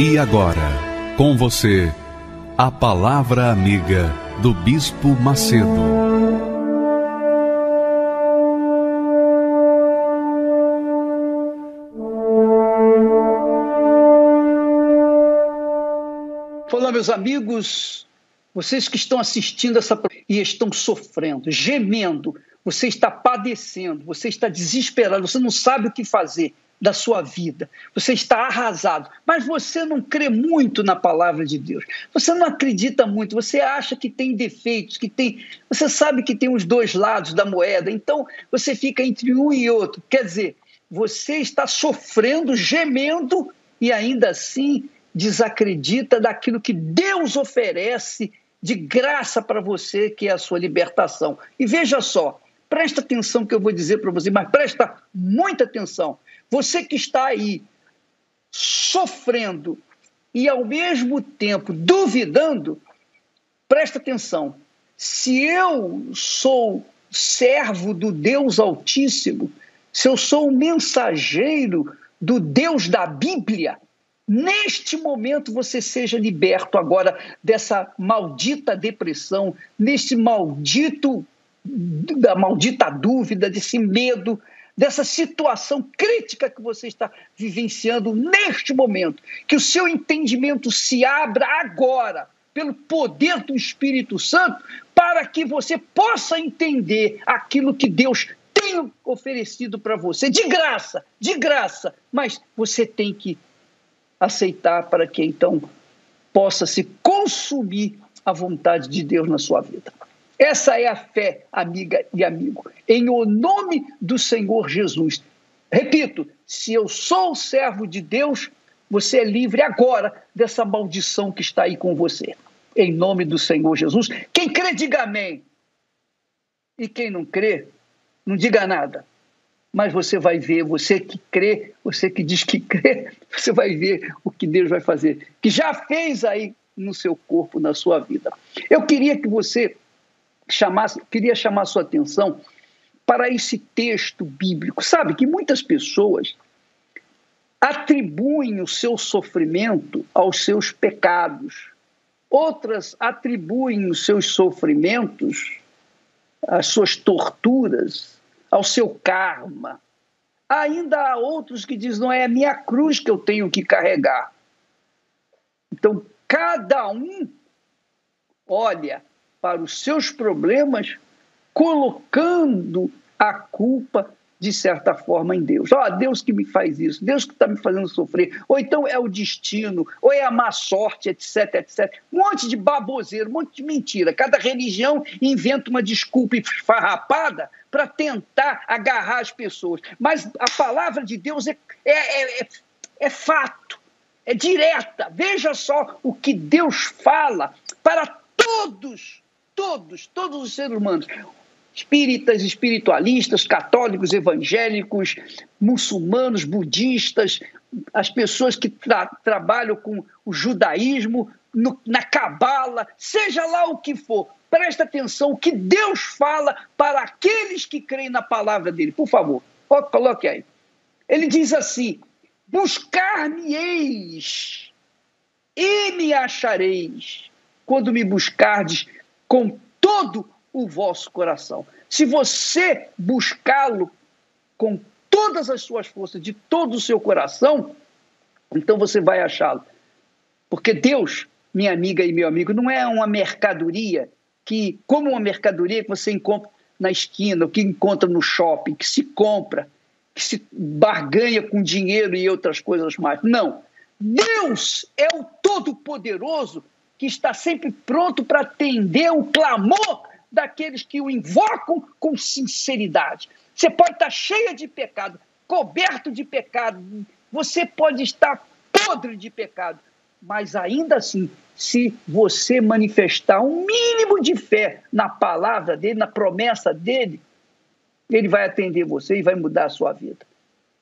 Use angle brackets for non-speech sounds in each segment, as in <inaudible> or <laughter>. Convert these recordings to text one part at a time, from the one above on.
E agora, com você, a Palavra Amiga do Bispo Macedo. Olá, meus amigos, vocês que estão assistindo essa e estão sofrendo, gemendo, você está padecendo, você está desesperado, você não sabe o que fazer da sua vida. Você está arrasado, mas você não crê muito na palavra de Deus. Você não acredita muito, você acha que tem defeitos, que tem, você sabe que tem os dois lados da moeda. Então, você fica entre um e outro. Quer dizer, você está sofrendo, gemendo e ainda assim desacredita daquilo que Deus oferece de graça para você, que é a sua libertação. E veja só, presta atenção que eu vou dizer para você, mas presta muita atenção. Você que está aí sofrendo e ao mesmo tempo duvidando, presta atenção. Se eu sou servo do Deus Altíssimo, se eu sou o mensageiro do Deus da Bíblia, neste momento você seja liberto agora dessa maldita depressão, nesse maldito da maldita dúvida, desse medo, dessa situação crítica que você está vivenciando neste momento. Que o seu entendimento se abra agora, pelo poder do Espírito Santo, para que você possa entender aquilo que Deus tem oferecido para você, de graça, de graça, mas você tem que aceitar para que então possa se consumir a vontade de Deus na sua vida. Essa é a fé, amiga e amigo, em o nome do Senhor Jesus. Repito, se eu sou servo de Deus, você é livre agora dessa maldição que está aí com você. Em nome do Senhor Jesus. Quem crê, diga amém. E quem não crê, não diga nada. Mas você vai ver, você que crê, você que diz que crê, <laughs> você vai ver o que Deus vai fazer, que já fez aí no seu corpo, na sua vida. Eu queria que você chamar, queria chamar sua atenção para esse texto bíblico. Sabe que muitas pessoas atribuem o seu sofrimento aos seus pecados. Outras atribuem os seus sofrimentos, as suas torturas, ao seu karma. Ainda há outros que dizem, não é a minha cruz que eu tenho que carregar. Então, cada um olha para os seus problemas, colocando a culpa, de certa forma, em Deus. Ó, oh, Deus que me faz isso, Deus que está me fazendo sofrer, ou então é o destino, ou é a má sorte, etc, etc. Um monte de baboseiro, um monte de mentira. Cada religião inventa uma desculpa esfarrapada para tentar agarrar as pessoas. Mas a palavra de Deus é, é, é, é fato, é direta. Veja só o que Deus fala para todos todos, todos os seres humanos, espíritas, espiritualistas, católicos, evangélicos, muçulmanos, budistas, as pessoas que tra trabalham com o judaísmo, no, na cabala, seja lá o que for, presta atenção o que Deus fala para aqueles que creem na palavra dele. Por favor, coloque aí. Ele diz assim: Buscar-me-eis e me achareis, quando me buscardes com todo o vosso coração. Se você buscá-lo com todas as suas forças, de todo o seu coração, então você vai achá-lo. Porque Deus, minha amiga e meu amigo, não é uma mercadoria que, como uma mercadoria que você encontra na esquina, que encontra no shopping, que se compra, que se barganha com dinheiro e outras coisas mais. Não. Deus é o Todo-Poderoso que está sempre pronto para atender o clamor daqueles que o invocam com sinceridade. Você pode estar cheia de pecado, coberto de pecado, Você pode estar podre de pecado, mas ainda assim, se você manifestar um mínimo de fé na palavra dele, na promessa dele, ele vai atender você e vai mudar a sua vida.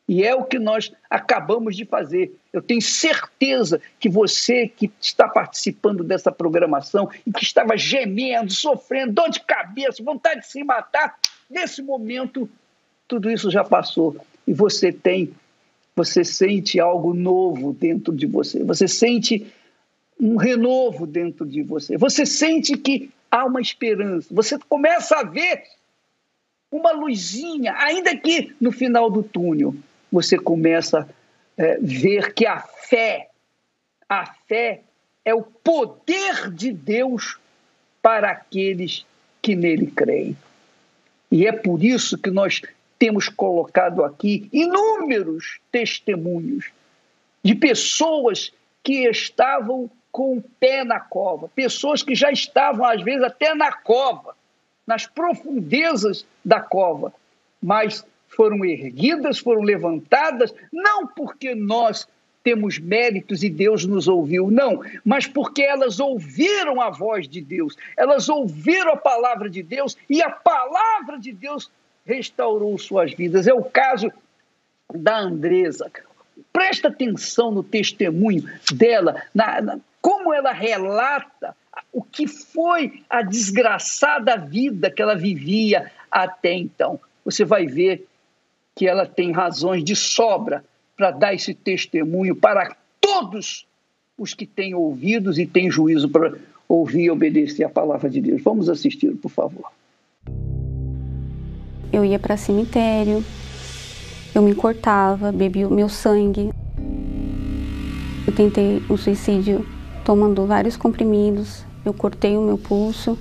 E é o que nós acabamos de fazer. Eu tenho certeza que você que está participando dessa programação e que estava gemendo, sofrendo, dor de cabeça, vontade de se matar, nesse momento tudo isso já passou e você tem, você sente algo novo dentro de você. Você sente um renovo dentro de você. Você sente que há uma esperança. Você começa a ver uma luzinha, ainda que no final do túnel você começa a é, ver que a fé, a fé é o poder de Deus para aqueles que nele creem. E é por isso que nós temos colocado aqui inúmeros testemunhos de pessoas que estavam com o pé na cova, pessoas que já estavam, às vezes, até na cova, nas profundezas da cova, mas foram erguidas, foram levantadas, não porque nós temos méritos e Deus nos ouviu, não, mas porque elas ouviram a voz de Deus, elas ouviram a palavra de Deus e a palavra de Deus restaurou suas vidas. É o caso da Andresa. Presta atenção no testemunho dela, na, na, como ela relata o que foi a desgraçada vida que ela vivia até então. Você vai ver que ela tem razões de sobra para dar esse testemunho para todos os que têm ouvidos e têm juízo para ouvir e obedecer a palavra de Deus. Vamos assistir, por favor. Eu ia para cemitério, eu me cortava, bebia o meu sangue. Eu tentei um suicídio tomando vários comprimidos, eu cortei o meu pulso.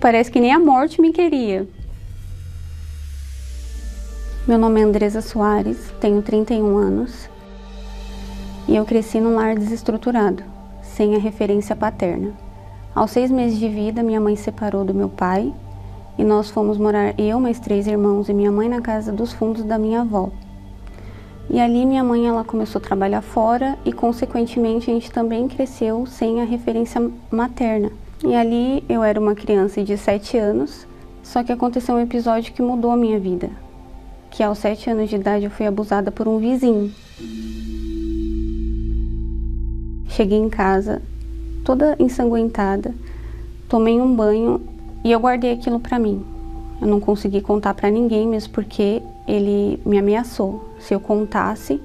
Parece que nem a morte me queria. Meu nome é Andresa Soares, tenho 31 anos e eu cresci num lar desestruturado, sem a referência paterna. Aos seis meses de vida, minha mãe separou do meu pai e nós fomos morar eu, mais três irmãos e minha mãe na casa dos fundos da minha avó. E ali minha mãe ela começou a trabalhar fora e consequentemente a gente também cresceu sem a referência materna. E ali eu era uma criança de sete anos, só que aconteceu um episódio que mudou a minha vida que aos sete anos de idade eu fui abusada por um vizinho. Cheguei em casa toda ensanguentada, tomei um banho e eu guardei aquilo para mim. Eu não consegui contar para ninguém, mesmo porque ele me ameaçou. Se eu contasse,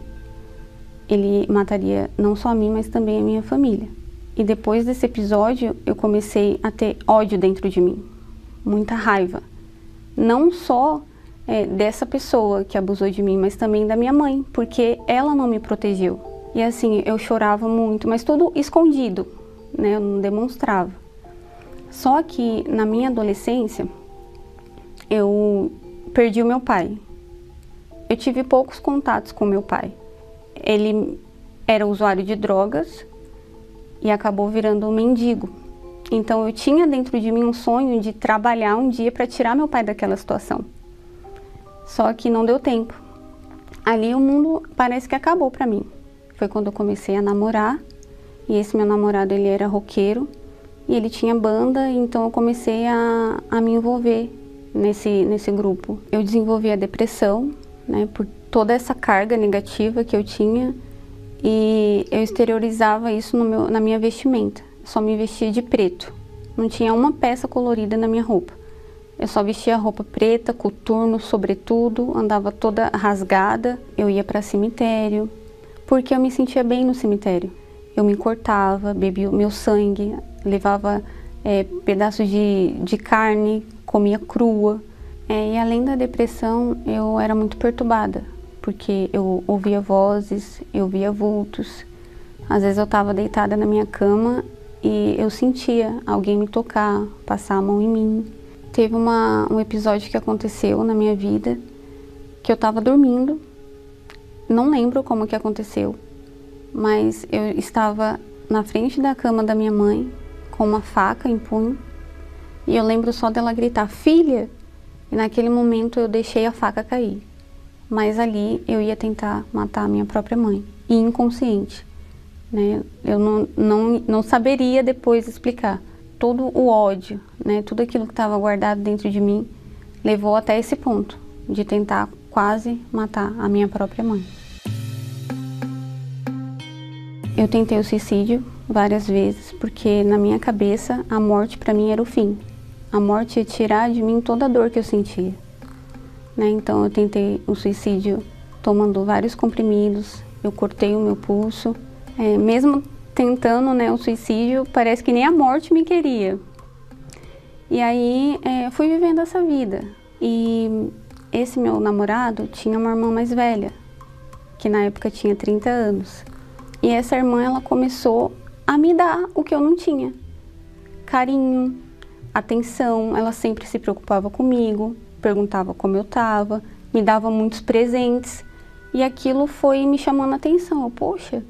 ele mataria não só a mim, mas também a minha família. E depois desse episódio, eu comecei a ter ódio dentro de mim, muita raiva. Não só é, dessa pessoa que abusou de mim, mas também da minha mãe, porque ela não me protegeu. E assim, eu chorava muito, mas tudo escondido, né? Eu não demonstrava. Só que na minha adolescência, eu perdi o meu pai. Eu tive poucos contatos com meu pai. Ele era usuário de drogas e acabou virando um mendigo. Então eu tinha dentro de mim um sonho de trabalhar um dia para tirar meu pai daquela situação. Só que não deu tempo. Ali o mundo parece que acabou para mim. Foi quando eu comecei a namorar, e esse meu namorado ele era roqueiro, e ele tinha banda, então eu comecei a, a me envolver nesse, nesse grupo. Eu desenvolvi a depressão, né, por toda essa carga negativa que eu tinha, e eu exteriorizava isso meu, na minha vestimenta. só me vestia de preto, não tinha uma peça colorida na minha roupa. Eu só vestia roupa preta, coturno, sobretudo, andava toda rasgada. Eu ia para cemitério, porque eu me sentia bem no cemitério. Eu me cortava, bebia o meu sangue, levava é, pedaços de, de carne, comia crua. É, e além da depressão, eu era muito perturbada, porque eu ouvia vozes, eu via vultos. Às vezes eu estava deitada na minha cama e eu sentia alguém me tocar, passar a mão em mim. Teve uma, um episódio que aconteceu na minha vida que eu estava dormindo, não lembro como que aconteceu, mas eu estava na frente da cama da minha mãe com uma faca em punho e eu lembro só dela gritar filha e naquele momento eu deixei a faca cair mas ali eu ia tentar matar a minha própria mãe, e inconsciente. Né? Eu não, não, não saberia depois explicar. Todo o ódio, né? tudo aquilo que estava guardado dentro de mim, levou até esse ponto de tentar quase matar a minha própria mãe. Eu tentei o suicídio várias vezes porque na minha cabeça a morte para mim era o fim. A morte ia tirar de mim toda a dor que eu sentia. Né? Então eu tentei o suicídio tomando vários comprimidos, eu cortei o meu pulso. É, mesmo tentando né, o suicídio, parece que nem a morte me queria. E aí é, fui vivendo essa vida. E esse meu namorado tinha uma irmã mais velha, que na época tinha 30 anos. E essa irmã, ela começou a me dar o que eu não tinha. Carinho, atenção, ela sempre se preocupava comigo, perguntava como eu estava, me dava muitos presentes. E aquilo foi me chamando a atenção. Eu, Poxa,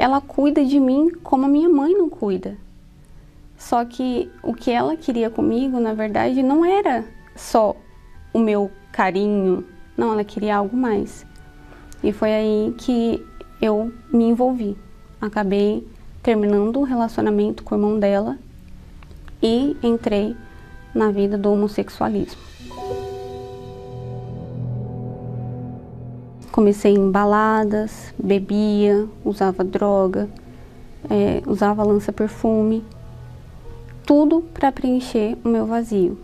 ela cuida de mim como a minha mãe não cuida. Só que o que ela queria comigo, na verdade, não era só o meu carinho, não, ela queria algo mais. E foi aí que eu me envolvi. Acabei terminando o relacionamento com o irmão dela e entrei na vida do homossexualismo. Comecei em baladas, bebia, usava droga, é, usava lança-perfume, tudo para preencher o meu vazio,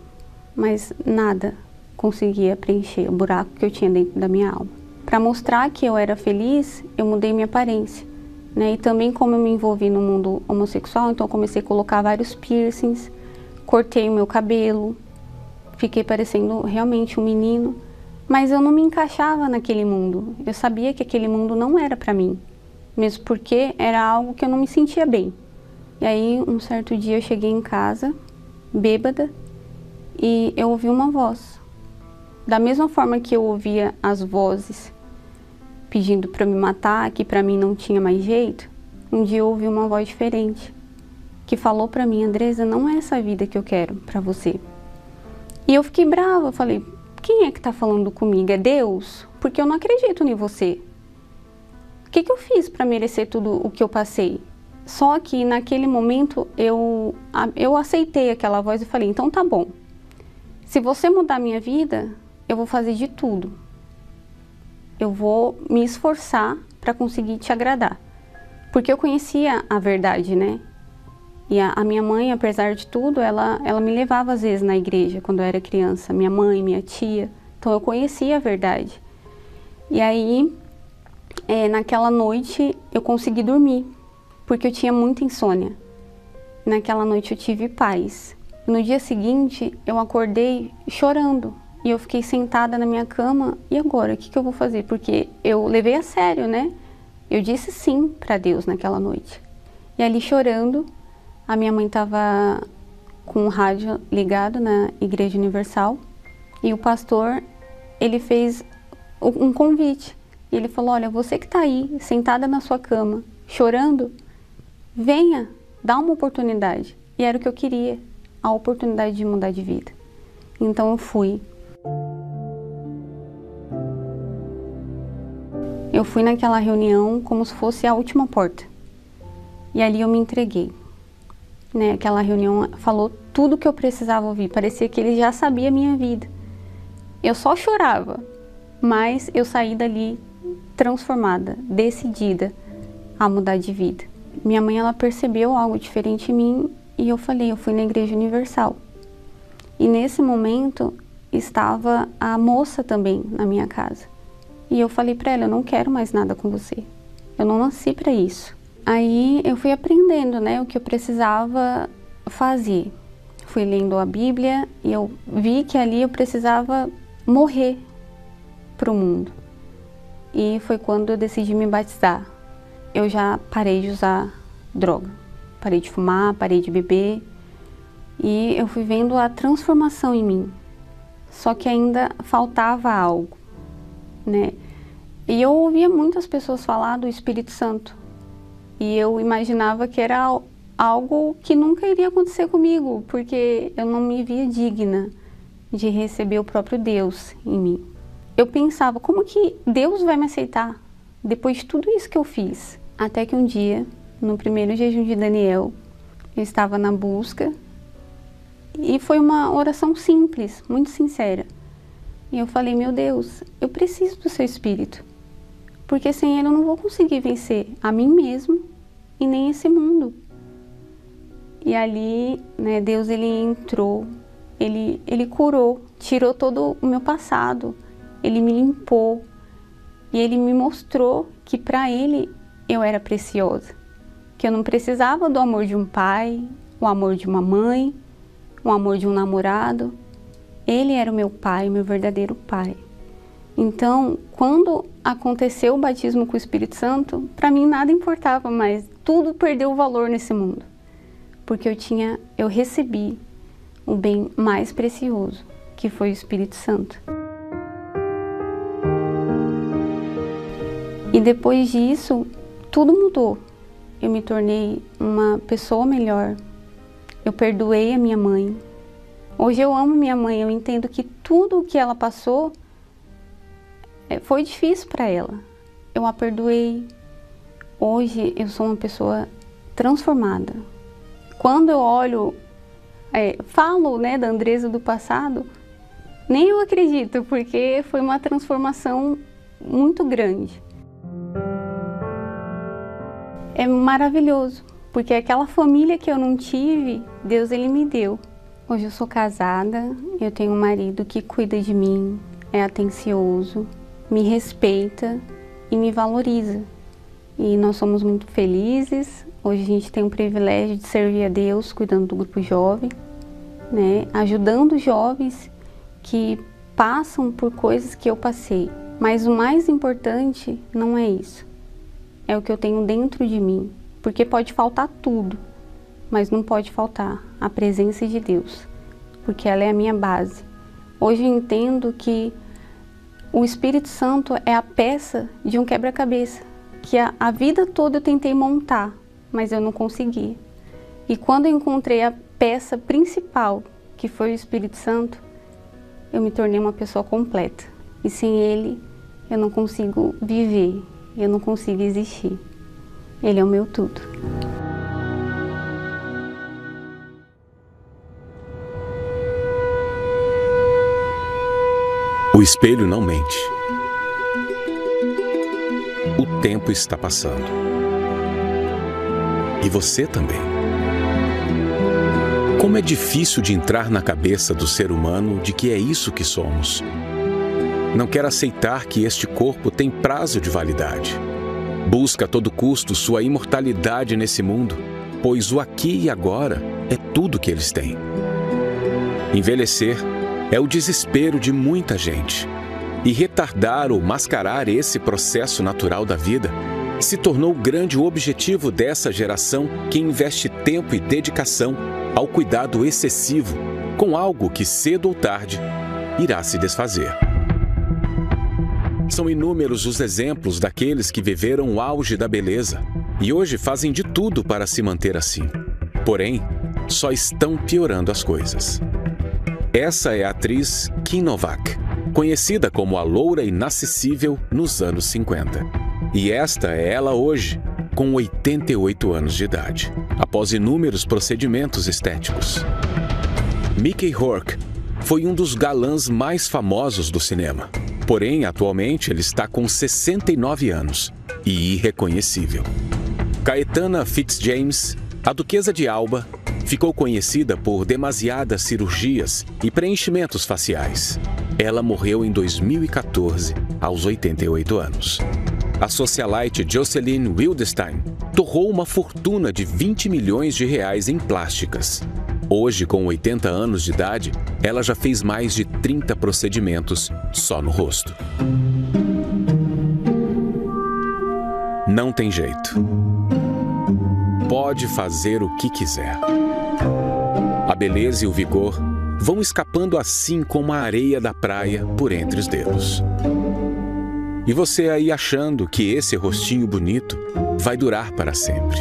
mas nada conseguia preencher o buraco que eu tinha dentro da minha alma. Para mostrar que eu era feliz, eu mudei minha aparência. Né? E também como eu me envolvi no mundo homossexual, então comecei a colocar vários piercings, cortei o meu cabelo, fiquei parecendo realmente um menino, mas eu não me encaixava naquele mundo. Eu sabia que aquele mundo não era para mim, mesmo porque era algo que eu não me sentia bem. E aí, um certo dia eu cheguei em casa, bêbada, e eu ouvi uma voz. Da mesma forma que eu ouvia as vozes pedindo para me matar, que para mim não tinha mais jeito, um dia eu ouvi uma voz diferente que falou para mim, Andresa, não é essa vida que eu quero para você. E eu fiquei brava, falei, quem é que está falando comigo? É Deus? Porque eu não acredito em você. O que, que eu fiz para merecer tudo o que eu passei? Só que naquele momento eu, eu aceitei aquela voz e falei, então tá bom. Se você mudar minha vida, eu vou fazer de tudo eu vou me esforçar para conseguir te agradar. Porque eu conhecia a verdade, né? E a, a, minha mãe, apesar de tudo, ela, ela me levava às vezes na igreja quando eu era criança. Minha mãe, minha tia. Então eu conhecia a verdade. E aí, é, naquela noite, eu consegui dormir, porque eu tinha muita insônia. Naquela noite eu tive paz. No dia seguinte, eu acordei chorando, e eu fiquei sentada na minha cama, e agora? O que, que eu vou fazer? Porque eu levei a sério, né? Eu disse sim para Deus naquela noite. E ali chorando, a minha mãe estava com o rádio ligado na Igreja Universal e o pastor ele fez um convite. E ele falou: Olha, você que está aí, sentada na sua cama, chorando, venha, dá uma oportunidade. E era o que eu queria, a oportunidade de mudar de vida. Então eu fui. Eu fui naquela reunião como se fosse a última porta. E ali eu me entreguei. Né? Aquela reunião falou tudo que eu precisava ouvir. Parecia que ele já sabia a minha vida. Eu só chorava, mas eu saí dali transformada, decidida a mudar de vida. Minha mãe ela percebeu algo diferente em mim e eu falei, eu fui na igreja universal. E nesse momento estava a moça também na minha casa. E eu falei para ela, eu não quero mais nada com você. Eu não nasci para isso. Aí eu fui aprendendo, né, o que eu precisava fazer. Fui lendo a Bíblia e eu vi que ali eu precisava morrer para o mundo. E foi quando eu decidi me batizar. Eu já parei de usar droga. Parei de fumar, parei de beber. E eu fui vendo a transformação em mim. Só que ainda faltava algo né? E eu ouvia muitas pessoas falar do Espírito Santo. E eu imaginava que era algo que nunca iria acontecer comigo, porque eu não me via digna de receber o próprio Deus em mim. eu pensava, como que Deus vai me aceitar depois de tudo isso que eu fiz? Até que um dia, no primeiro jejum de Daniel, eu estava na busca e foi uma oração simples, muito sincera. E eu falei, meu Deus, eu preciso do seu espírito, porque sem ele eu não vou conseguir vencer a mim mesmo e nem esse mundo. E ali, né, Deus ele entrou, ele, ele curou, tirou todo o meu passado, ele me limpou e ele me mostrou que para ele eu era preciosa, que eu não precisava do amor de um pai, o amor de uma mãe, o amor de um namorado. Ele era o meu pai, o meu verdadeiro pai. Então, quando aconteceu o batismo com o Espírito Santo, para mim nada importava mais, tudo perdeu valor nesse mundo, porque eu tinha, eu recebi o bem mais precioso, que foi o Espírito Santo. E depois disso, tudo mudou. Eu me tornei uma pessoa melhor. Eu perdoei a minha mãe. Hoje eu amo minha mãe, eu entendo que tudo o que ela passou foi difícil para ela. Eu a perdoei. Hoje eu sou uma pessoa transformada. Quando eu olho, é, falo né, da Andresa do passado, nem eu acredito, porque foi uma transformação muito grande é maravilhoso, porque aquela família que eu não tive, Deus ele me deu. Hoje eu sou casada, eu tenho um marido que cuida de mim, é atencioso, me respeita e me valoriza. E nós somos muito felizes. Hoje a gente tem o privilégio de servir a Deus cuidando do grupo jovem, né? ajudando jovens que passam por coisas que eu passei. Mas o mais importante não é isso é o que eu tenho dentro de mim, porque pode faltar tudo, mas não pode faltar a presença de Deus, porque ela é a minha base. Hoje eu entendo que o Espírito Santo é a peça de um quebra-cabeça, que a, a vida toda eu tentei montar, mas eu não consegui. E quando eu encontrei a peça principal, que foi o Espírito Santo, eu me tornei uma pessoa completa. E sem ele, eu não consigo viver, eu não consigo existir. Ele é o meu tudo. O espelho não mente. O tempo está passando. E você também. Como é difícil de entrar na cabeça do ser humano de que é isso que somos não quer aceitar que este corpo tem prazo de validade. Busca a todo custo sua imortalidade nesse mundo, pois o aqui e agora é tudo que eles têm. Envelhecer é o desespero de muita gente. E retardar ou mascarar esse processo natural da vida se tornou o grande objetivo dessa geração que investe tempo e dedicação ao cuidado excessivo com algo que cedo ou tarde irá se desfazer. São inúmeros os exemplos daqueles que viveram o auge da beleza e hoje fazem de tudo para se manter assim. Porém, só estão piorando as coisas. Essa é a atriz Kim Novak, conhecida como a loura inacessível nos anos 50. E esta é ela hoje, com 88 anos de idade, após inúmeros procedimentos estéticos. Mickey Rourke foi um dos galãs mais famosos do cinema Porém, atualmente ele está com 69 anos e irreconhecível. Caetana Fitzjames, a Duquesa de Alba, ficou conhecida por demasiadas cirurgias e preenchimentos faciais. Ela morreu em 2014, aos 88 anos. A socialite Jocelyn Wildestein torrou uma fortuna de 20 milhões de reais em plásticas. Hoje, com 80 anos de idade, ela já fez mais de 30 procedimentos só no rosto. Não tem jeito. Pode fazer o que quiser. A beleza e o vigor vão escapando assim como a areia da praia por entre os dedos. E você aí achando que esse rostinho bonito vai durar para sempre.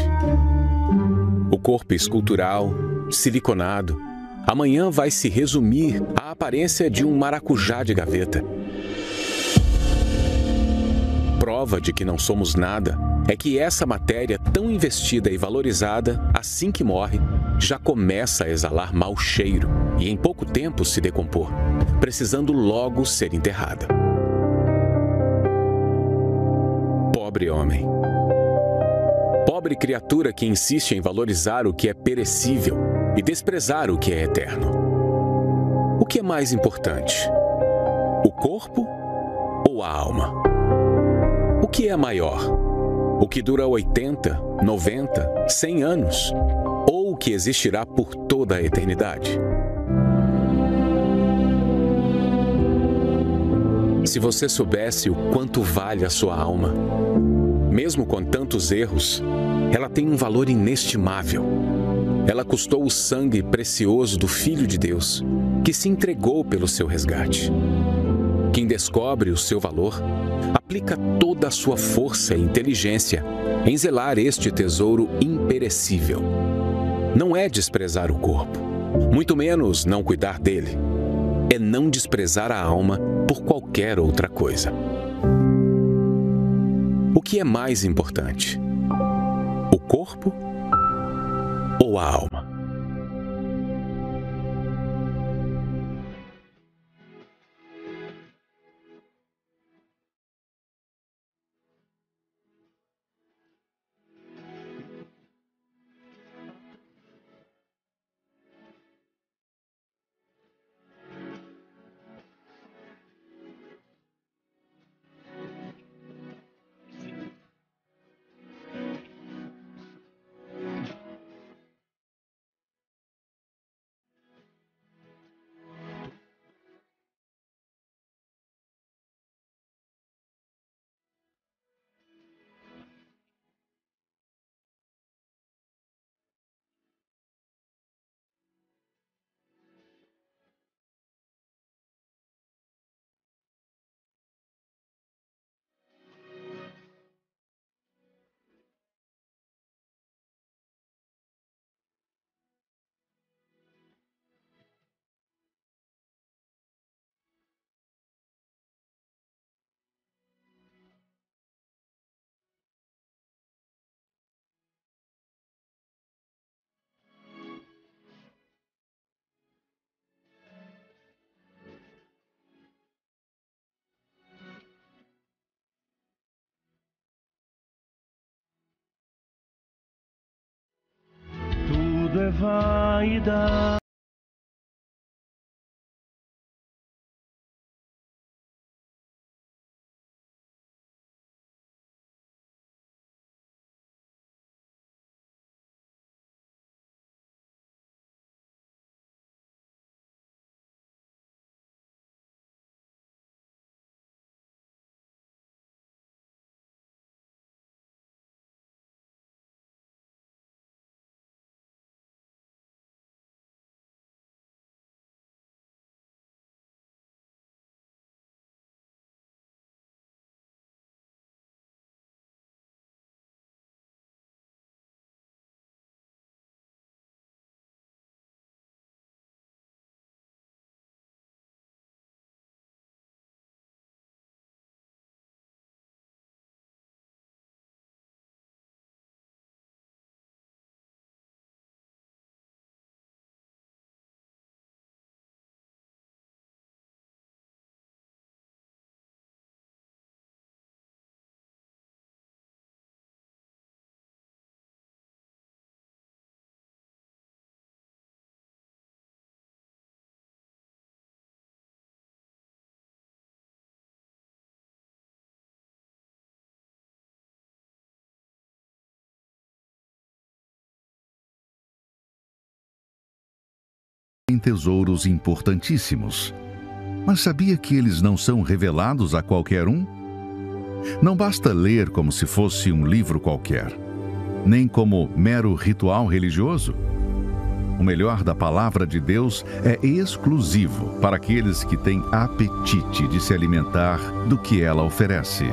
O corpo escultural, siliconado, amanhã vai se resumir à aparência de um maracujá de gaveta. Prova de que não somos nada é que essa matéria tão investida e valorizada, assim que morre, já começa a exalar mau cheiro e em pouco tempo se decompor, precisando logo ser enterrada. Pobre homem. Pobre criatura que insiste em valorizar o que é perecível e desprezar o que é eterno. O que é mais importante? O corpo ou a alma? O que é maior? O que dura 80, 90, 100 anos? Ou o que existirá por toda a eternidade? Se você soubesse o quanto vale a sua alma, mesmo com tantos erros, ela tem um valor inestimável. Ela custou o sangue precioso do Filho de Deus, que se entregou pelo seu resgate. Quem descobre o seu valor, aplica toda a sua força e inteligência em zelar este tesouro imperecível. Não é desprezar o corpo, muito menos não cuidar dele. É não desprezar a alma por qualquer outra coisa. O que é mais importante? O corpo ou a alma? Vaidade. Em tesouros importantíssimos. Mas sabia que eles não são revelados a qualquer um? Não basta ler como se fosse um livro qualquer, nem como mero ritual religioso. O melhor da palavra de Deus é exclusivo para aqueles que têm apetite de se alimentar do que ela oferece.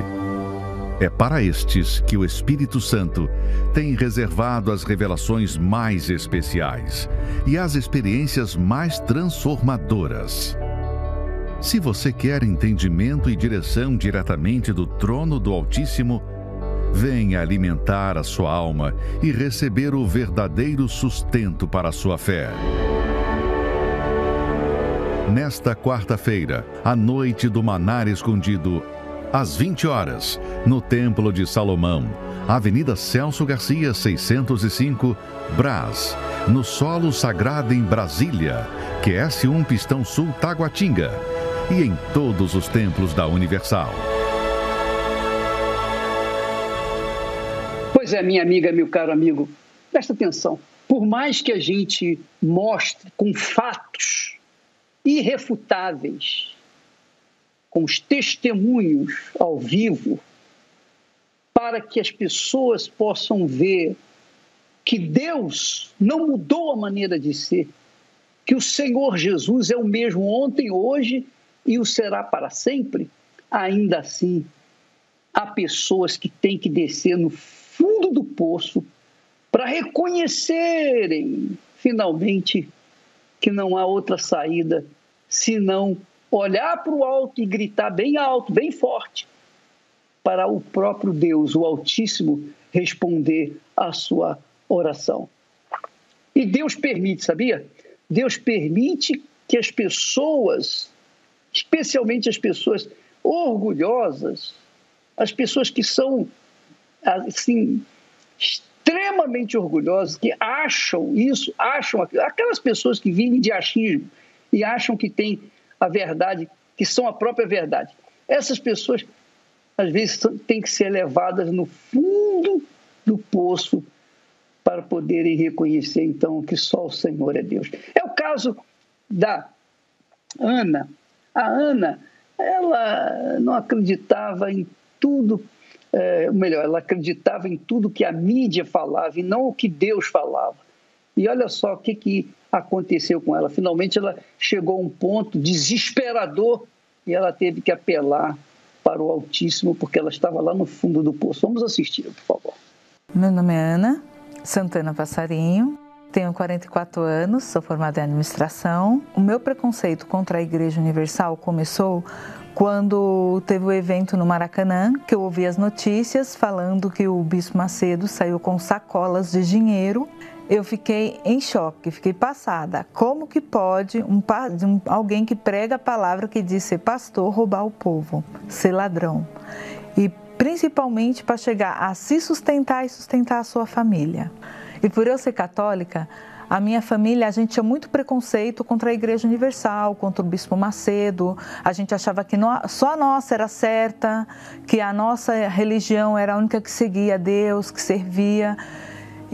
É para estes que o Espírito Santo tem reservado as revelações mais especiais e as experiências mais transformadoras. Se você quer entendimento e direção diretamente do trono do Altíssimo, venha alimentar a sua alma e receber o verdadeiro sustento para a sua fé. Nesta quarta-feira, a noite do Manar Escondido, às 20 horas, no Templo de Salomão, Avenida Celso Garcia, 605, Brás, no Solo Sagrado em Brasília, QS1 Pistão Sul Taguatinga e em todos os templos da Universal. Pois é, minha amiga, meu caro amigo, presta atenção. Por mais que a gente mostre com fatos irrefutáveis, com os testemunhos ao vivo, para que as pessoas possam ver que Deus não mudou a maneira de ser, que o Senhor Jesus é o mesmo ontem, hoje e o será para sempre, ainda assim, há pessoas que têm que descer no fundo do poço para reconhecerem, finalmente, que não há outra saída senão olhar para o alto e gritar bem alto, bem forte, para o próprio Deus, o Altíssimo, responder à sua oração. E Deus permite, sabia? Deus permite que as pessoas especialmente as pessoas orgulhosas, as pessoas que são assim extremamente orgulhosas, que acham isso, acham aquelas pessoas que vivem de achismo e acham que têm a verdade, que são a própria verdade. Essas pessoas às vezes têm que ser levadas no fundo do poço para poderem reconhecer então que só o Senhor é Deus. É o caso da Ana, a Ana, ela não acreditava em tudo, é, melhor, ela acreditava em tudo que a mídia falava e não o que Deus falava. E olha só o que, que aconteceu com ela. Finalmente ela chegou a um ponto desesperador e ela teve que apelar para o Altíssimo porque ela estava lá no fundo do poço. Vamos assistir, por favor. Meu nome é Ana Santana Passarinho, tenho 44 anos, sou formada em administração. O meu preconceito contra a Igreja Universal começou quando teve o evento no Maracanã, que eu ouvi as notícias falando que o Bispo Macedo saiu com sacolas de dinheiro. Eu fiquei em choque, fiquei passada. Como que pode um, um, alguém que prega a palavra que diz ser pastor roubar o povo, ser ladrão? E principalmente para chegar a se sustentar e sustentar a sua família. E por eu ser católica, a minha família, a gente tinha muito preconceito contra a Igreja Universal, contra o Bispo Macedo. A gente achava que só a nossa era certa, que a nossa religião era a única que seguia Deus, que servia.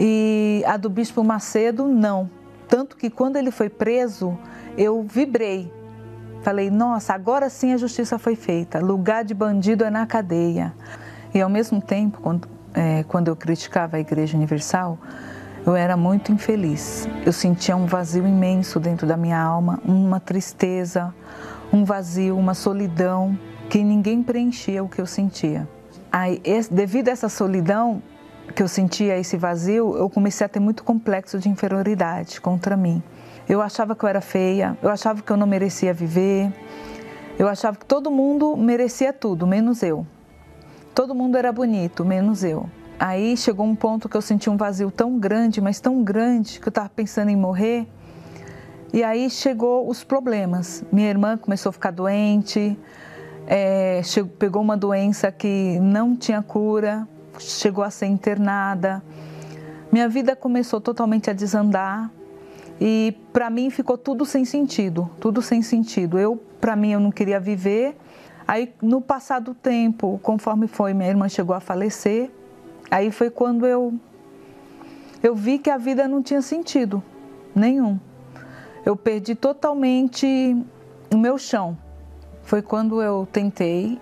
E a do Bispo Macedo, não. Tanto que quando ele foi preso, eu vibrei. Falei, nossa, agora sim a justiça foi feita. Lugar de bandido é na cadeia. E ao mesmo tempo, quando, é, quando eu criticava a Igreja Universal, eu era muito infeliz. Eu sentia um vazio imenso dentro da minha alma, uma tristeza, um vazio, uma solidão que ninguém preenchia o que eu sentia. Aí, devido a essa solidão que eu sentia, esse vazio, eu comecei a ter muito complexo de inferioridade contra mim. Eu achava que eu era feia, eu achava que eu não merecia viver, eu achava que todo mundo merecia tudo, menos eu. Todo mundo era bonito, menos eu. Aí chegou um ponto que eu senti um vazio tão grande, mas tão grande, que eu estava pensando em morrer. E aí chegou os problemas. Minha irmã começou a ficar doente, é, chegou, pegou uma doença que não tinha cura, chegou a ser internada. Minha vida começou totalmente a desandar e para mim ficou tudo sem sentido, tudo sem sentido. Eu, para mim, eu não queria viver. Aí, no passado tempo, conforme foi, minha irmã chegou a falecer. Aí foi quando eu eu vi que a vida não tinha sentido nenhum. Eu perdi totalmente o meu chão. Foi quando eu tentei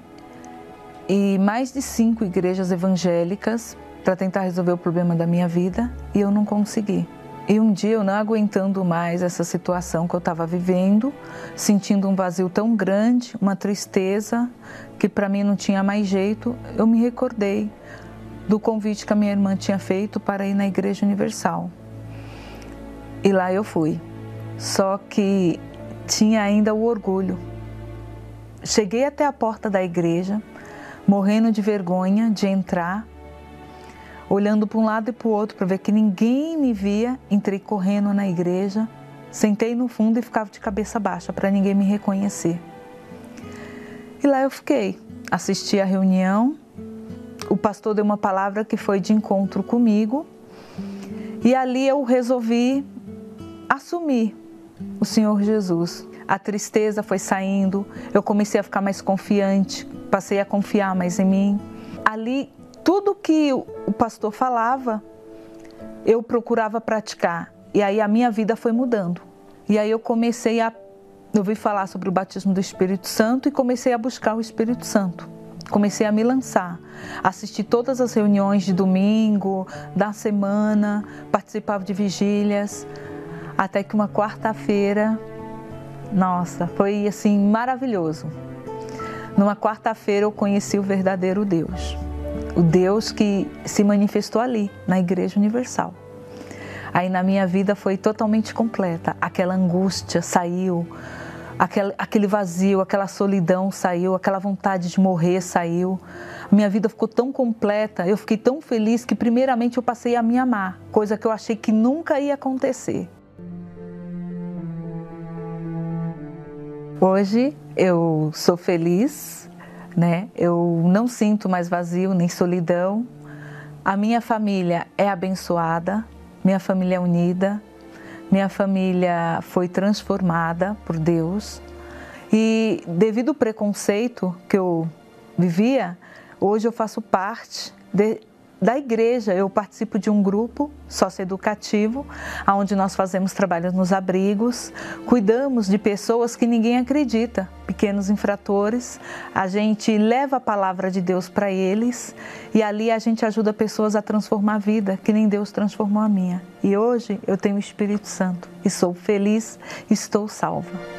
e mais de cinco igrejas evangélicas para tentar resolver o problema da minha vida e eu não consegui. E um dia eu não aguentando mais essa situação que eu estava vivendo, sentindo um vazio tão grande, uma tristeza que para mim não tinha mais jeito, eu me recordei do convite que a minha irmã tinha feito para ir na Igreja Universal. E lá eu fui. Só que tinha ainda o orgulho. cheguei até a porta da igreja, morrendo de vergonha de entrar, olhando para um lado e para o outro para ver que ninguém me via. Entrei correndo na igreja, sentei no fundo e ficava de cabeça baixa para ninguém me reconhecer. E lá eu fiquei, assisti a reunião. O pastor deu uma palavra que foi de encontro comigo. E ali eu resolvi assumir o Senhor Jesus. A tristeza foi saindo, eu comecei a ficar mais confiante, passei a confiar mais em mim. Ali, tudo que o pastor falava, eu procurava praticar. E aí a minha vida foi mudando. E aí eu comecei a ouvir falar sobre o batismo do Espírito Santo e comecei a buscar o Espírito Santo. Comecei a me lançar, assisti todas as reuniões de domingo, da semana, participava de vigílias, até que uma quarta-feira, nossa, foi assim maravilhoso. Numa quarta-feira eu conheci o verdadeiro Deus, o Deus que se manifestou ali, na Igreja Universal. Aí na minha vida foi totalmente completa, aquela angústia saiu, aquele, vazio, aquela solidão saiu, aquela vontade de morrer saiu. Minha vida ficou tão completa, eu fiquei tão feliz que, primeiramente, eu passei a me amar, coisa que eu achei que nunca ia acontecer. Hoje eu sou feliz, né? Eu não sinto mais vazio nem solidão. A minha família é abençoada, minha família é unida, minha família foi transformada por Deus. E devido ao preconceito que eu vivia, hoje eu faço parte de, da igreja. Eu participo de um grupo socioeducativo, onde nós fazemos trabalhos nos abrigos, cuidamos de pessoas que ninguém acredita, pequenos infratores. A gente leva a palavra de Deus para eles e ali a gente ajuda pessoas a transformar a vida, que nem Deus transformou a minha. E hoje eu tenho o Espírito Santo e sou feliz, estou salva.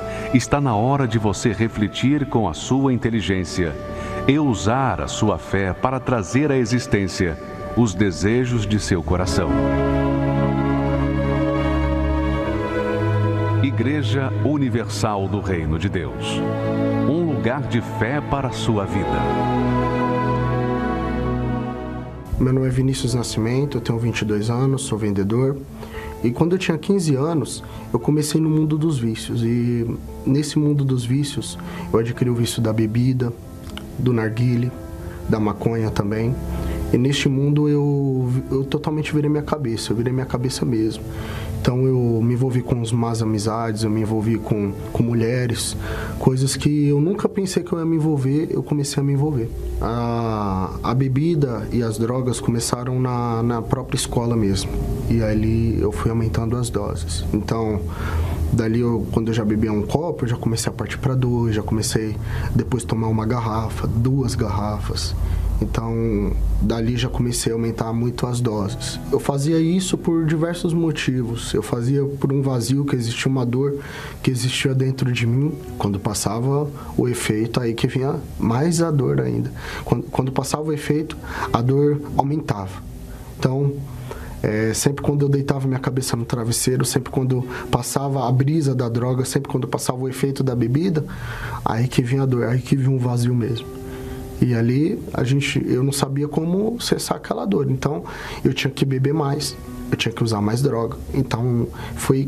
está na hora de você refletir com a sua inteligência e usar a sua fé para trazer à existência os desejos de seu coração. Igreja Universal do Reino de Deus um lugar de fé para a sua vida. Meu nome é Vinícius Nascimento, tenho 22 anos, sou vendedor. E quando eu tinha 15 anos, eu comecei no mundo dos vícios. E nesse mundo dos vícios, eu adquiri o vício da bebida, do narguile, da maconha também. E neste mundo eu, eu totalmente virei minha cabeça, eu virei minha cabeça mesmo. Então eu me envolvi com as más amizades, eu me envolvi com, com mulheres, coisas que eu nunca pensei que eu ia me envolver, eu comecei a me envolver. A, a bebida e as drogas começaram na, na própria escola mesmo. E ali eu fui aumentando as doses. Então, Dali, eu, quando eu já bebia um copo, eu já comecei a partir para dois, já comecei depois tomar uma garrafa, duas garrafas. Então, dali já comecei a aumentar muito as doses. Eu fazia isso por diversos motivos. Eu fazia por um vazio que existia uma dor que existia dentro de mim. Quando passava o efeito, aí que vinha mais a dor ainda. Quando, quando passava o efeito, a dor aumentava. Então, é, sempre quando eu deitava minha cabeça no travesseiro, sempre quando passava a brisa da droga, sempre quando passava o efeito da bebida, aí que vinha a dor, aí que vinha um vazio mesmo. E ali a gente, eu não sabia como cessar aquela dor, então eu tinha que beber mais, eu tinha que usar mais droga. Então foi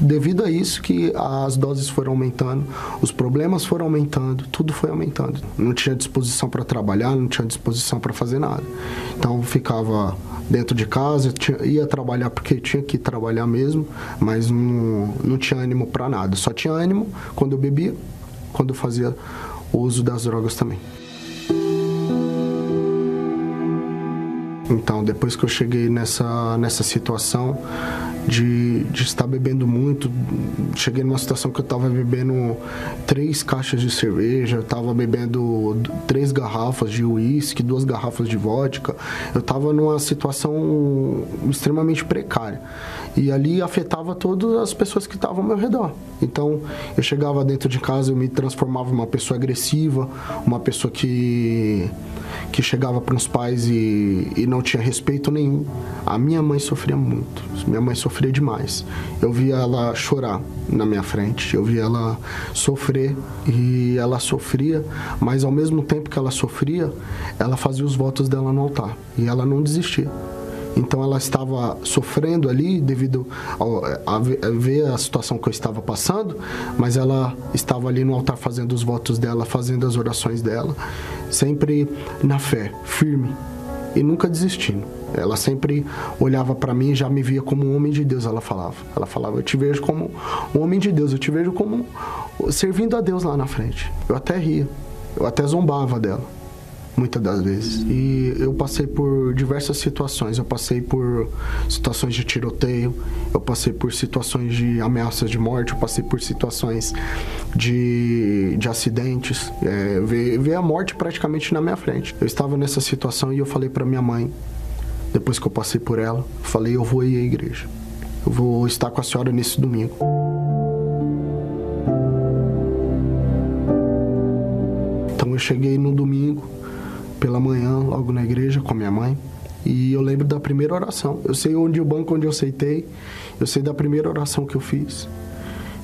devido a isso que as doses foram aumentando, os problemas foram aumentando, tudo foi aumentando. Não tinha disposição para trabalhar, não tinha disposição para fazer nada. Então ficava dentro de casa, tinha, ia trabalhar porque tinha que trabalhar mesmo, mas não, não tinha ânimo para nada. Só tinha ânimo quando eu bebia, quando eu fazia o uso das drogas também. Então, depois que eu cheguei nessa, nessa situação de, de estar bebendo muito, cheguei numa situação que eu estava bebendo três caixas de cerveja, eu estava bebendo três garrafas de uísque, duas garrafas de vodka. Eu estava numa situação extremamente precária. E ali afetava todas as pessoas que estavam ao meu redor. Então, eu chegava dentro de casa, eu me transformava uma pessoa agressiva, uma pessoa que que chegava para os pais e, e não tinha respeito nenhum. A minha mãe sofria muito, minha mãe sofria demais. Eu via ela chorar na minha frente, eu via ela sofrer e ela sofria, mas ao mesmo tempo que ela sofria, ela fazia os votos dela no altar e ela não desistia. Então ela estava sofrendo ali devido a, ver a situação que eu estava passando, mas ela estava ali no altar fazendo os votos dela, fazendo as orações dela, sempre na fé, firme e nunca desistindo. Ela sempre olhava para mim e já me via como um homem de Deus, ela falava. Ela falava: "Eu te vejo como um homem de Deus, eu te vejo como servindo a Deus lá na frente". Eu até ria, eu até zombava dela muitas das vezes. E eu passei por diversas situações. Eu passei por situações de tiroteio, eu passei por situações de ameaças de morte, eu passei por situações de, de acidentes, é, ver, a morte praticamente na minha frente. Eu estava nessa situação e eu falei para minha mãe, depois que eu passei por ela, falei: eu vou ir à igreja. Eu vou estar com a senhora nesse domingo. Então eu cheguei no domingo, pela manhã, logo na igreja com minha mãe. E eu lembro da primeira oração. Eu sei onde o banco onde eu aceitei. Eu sei da primeira oração que eu fiz.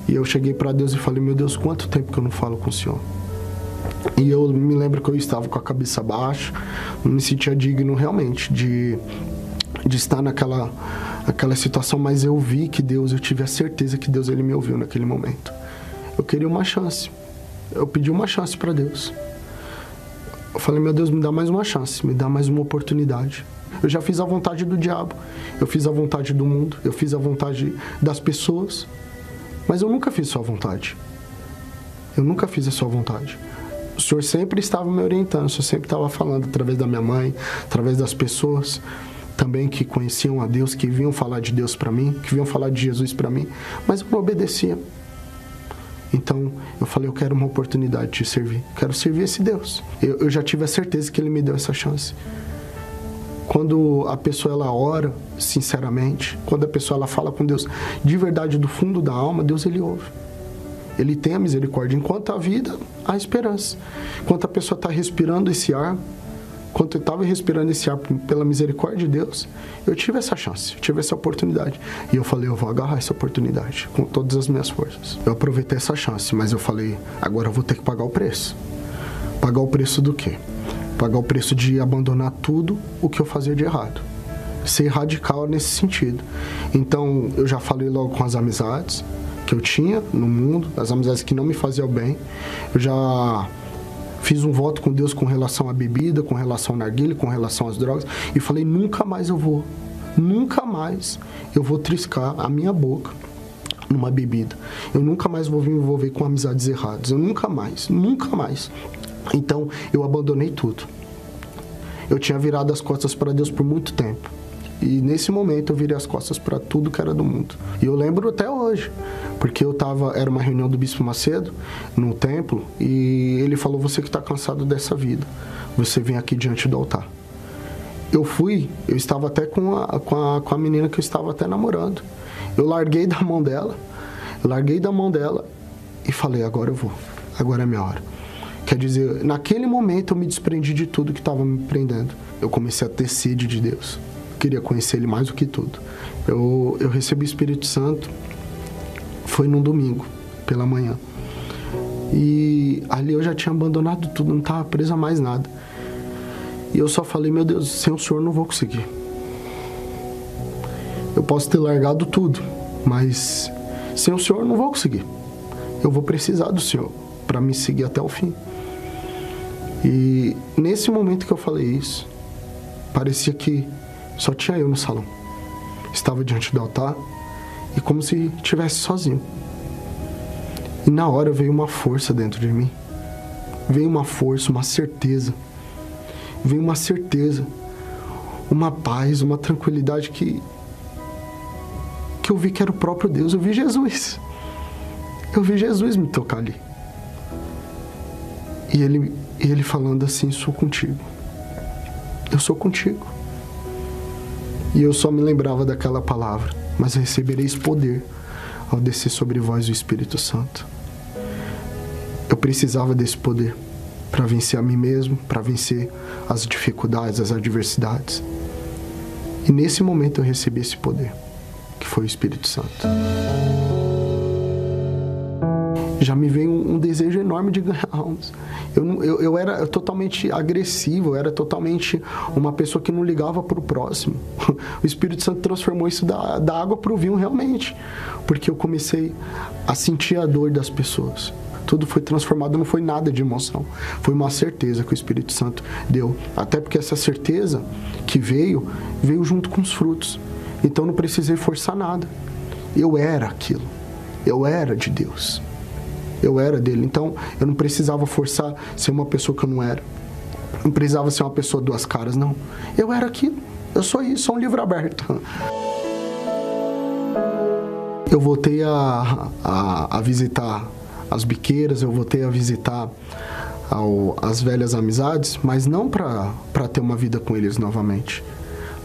E eu cheguei para Deus e falei: "Meu Deus, quanto tempo que eu não falo com o Senhor?" E eu me lembro que eu estava com a cabeça baixa, não me sentia digno realmente de de estar naquela aquela situação, mas eu vi que Deus, eu tive a certeza que Deus ele me ouviu naquele momento. Eu queria uma chance. Eu pedi uma chance para Deus. Eu falei, meu Deus, me dá mais uma chance, me dá mais uma oportunidade. Eu já fiz a vontade do diabo, eu fiz a vontade do mundo, eu fiz a vontade das pessoas, mas eu nunca fiz sua vontade. Eu nunca fiz a sua vontade. O Senhor sempre estava me orientando, o Senhor sempre estava falando através da minha mãe, através das pessoas também que conheciam a Deus, que vinham falar de Deus para mim, que vinham falar de Jesus para mim, mas eu não obedecia. Então eu falei, eu quero uma oportunidade de servir, quero servir esse Deus. Eu, eu já tive a certeza que Ele me deu essa chance. Quando a pessoa ela ora sinceramente, quando a pessoa ela fala com Deus de verdade do fundo da alma, Deus ele ouve. Ele tem a misericórdia. Enquanto a vida, há esperança. Enquanto a pessoa está respirando esse ar, Enquanto eu estava respirando esse ar pela misericórdia de Deus, eu tive essa chance, eu tive essa oportunidade. E eu falei, eu vou agarrar essa oportunidade com todas as minhas forças. Eu aproveitei essa chance, mas eu falei, agora eu vou ter que pagar o preço. Pagar o preço do quê? Pagar o preço de abandonar tudo o que eu fazia de errado. Ser radical nesse sentido. Então, eu já falei logo com as amizades que eu tinha no mundo, as amizades que não me faziam bem. Eu já Fiz um voto com Deus com relação à bebida, com relação ao narguilha, com relação às drogas. E falei: nunca mais eu vou, nunca mais eu vou triscar a minha boca numa bebida. Eu nunca mais vou me envolver com amizades erradas. Eu nunca mais, nunca mais. Então eu abandonei tudo. Eu tinha virado as costas para Deus por muito tempo. E nesse momento eu virei as costas para tudo que era do mundo. E eu lembro até hoje, porque eu tava, era uma reunião do Bispo Macedo no templo e ele falou: "Você que está cansado dessa vida, você vem aqui diante do altar". Eu fui, eu estava até com a, com a, com a menina que eu estava até namorando. Eu larguei da mão dela, larguei da mão dela e falei: "Agora eu vou. Agora é minha hora". Quer dizer, naquele momento eu me desprendi de tudo que estava me prendendo. Eu comecei a ter sede de Deus queria conhecer ele mais do que tudo. Eu, eu recebi o Espírito Santo, foi num domingo, pela manhã. E ali eu já tinha abandonado tudo, não estava preso a mais nada. E eu só falei, meu Deus, sem o Senhor não vou conseguir. Eu posso ter largado tudo, mas sem o Senhor não vou conseguir. Eu vou precisar do Senhor para me seguir até o fim. E nesse momento que eu falei isso, parecia que só tinha eu no salão. Estava diante do altar e como se estivesse sozinho. E na hora veio uma força dentro de mim. Veio uma força, uma certeza. Veio uma certeza. uma paz, uma tranquilidade que que eu vi que era o próprio Deus, eu vi Jesus. Eu vi Jesus me tocar ali. E ele, ele falando assim: sou contigo. Eu sou contigo. E eu só me lembrava daquela palavra: mas recebereis poder ao descer sobre vós o Espírito Santo. Eu precisava desse poder para vencer a mim mesmo, para vencer as dificuldades, as adversidades. E nesse momento eu recebi esse poder, que foi o Espírito Santo já me veio um, um desejo enorme de ganhar <laughs> almas. Eu, eu, eu era totalmente agressivo, eu era totalmente uma pessoa que não ligava para o próximo. <laughs> O Espírito Santo transformou isso da, da água para o vinho realmente, porque eu comecei a sentir a dor das pessoas. Tudo foi transformado, não foi nada de emoção, foi uma certeza que o Espírito Santo deu. Até porque essa certeza que veio, veio junto com os frutos. Então não precisei forçar nada. Eu era aquilo. Eu era de Deus eu era dele. Então eu não precisava forçar ser uma pessoa que eu não era. Não precisava ser uma pessoa duas caras, não. Eu era aquilo. Eu sou isso, sou um livro aberto. Eu voltei a, a, a visitar as biqueiras, eu voltei a visitar ao, as velhas amizades, mas não para ter uma vida com eles novamente,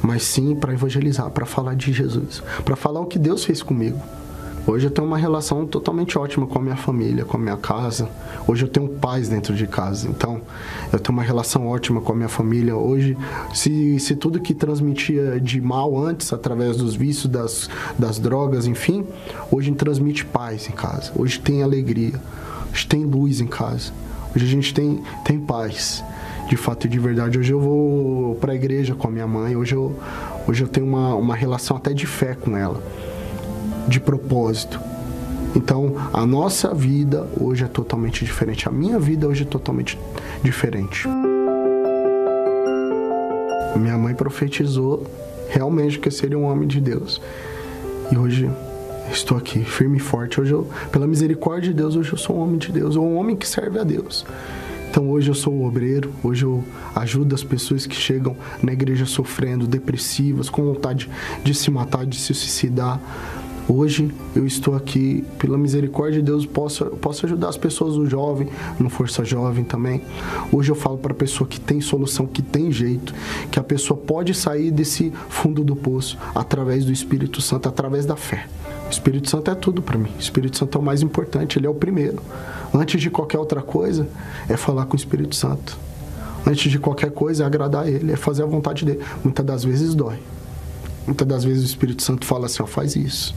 mas sim para evangelizar, para falar de Jesus, para falar o que Deus fez comigo. Hoje eu tenho uma relação totalmente ótima com a minha família, com a minha casa. Hoje eu tenho paz dentro de casa. Então, eu tenho uma relação ótima com a minha família. Hoje, se, se tudo que transmitia de mal antes, através dos vícios, das, das drogas, enfim, hoje transmite paz em casa. Hoje tem alegria. Hoje tem luz em casa. Hoje a gente tem, tem paz de fato e de verdade. Hoje eu vou para a igreja com a minha mãe, hoje eu, hoje eu tenho uma, uma relação até de fé com ela de propósito. Então, a nossa vida hoje é totalmente diferente. A minha vida hoje é totalmente diferente. Minha mãe profetizou realmente que eu seria um homem de Deus. E hoje estou aqui, firme e forte. Hoje eu, pela misericórdia de Deus, hoje eu sou um homem de Deus, ou um homem que serve a Deus. Então hoje eu sou um obreiro, hoje eu ajudo as pessoas que chegam na igreja sofrendo, depressivas, com vontade de se matar, de se suicidar. Hoje eu estou aqui, pela misericórdia de Deus, posso, posso ajudar as pessoas, o jovem, no Força Jovem também. Hoje eu falo para a pessoa que tem solução, que tem jeito, que a pessoa pode sair desse fundo do poço através do Espírito Santo, através da fé. O Espírito Santo é tudo para mim. O Espírito Santo é o mais importante, ele é o primeiro. Antes de qualquer outra coisa, é falar com o Espírito Santo. Antes de qualquer coisa, é agradar ele, é fazer a vontade dele. Muitas das vezes dói. Muitas das vezes o Espírito Santo fala assim: ó, faz isso.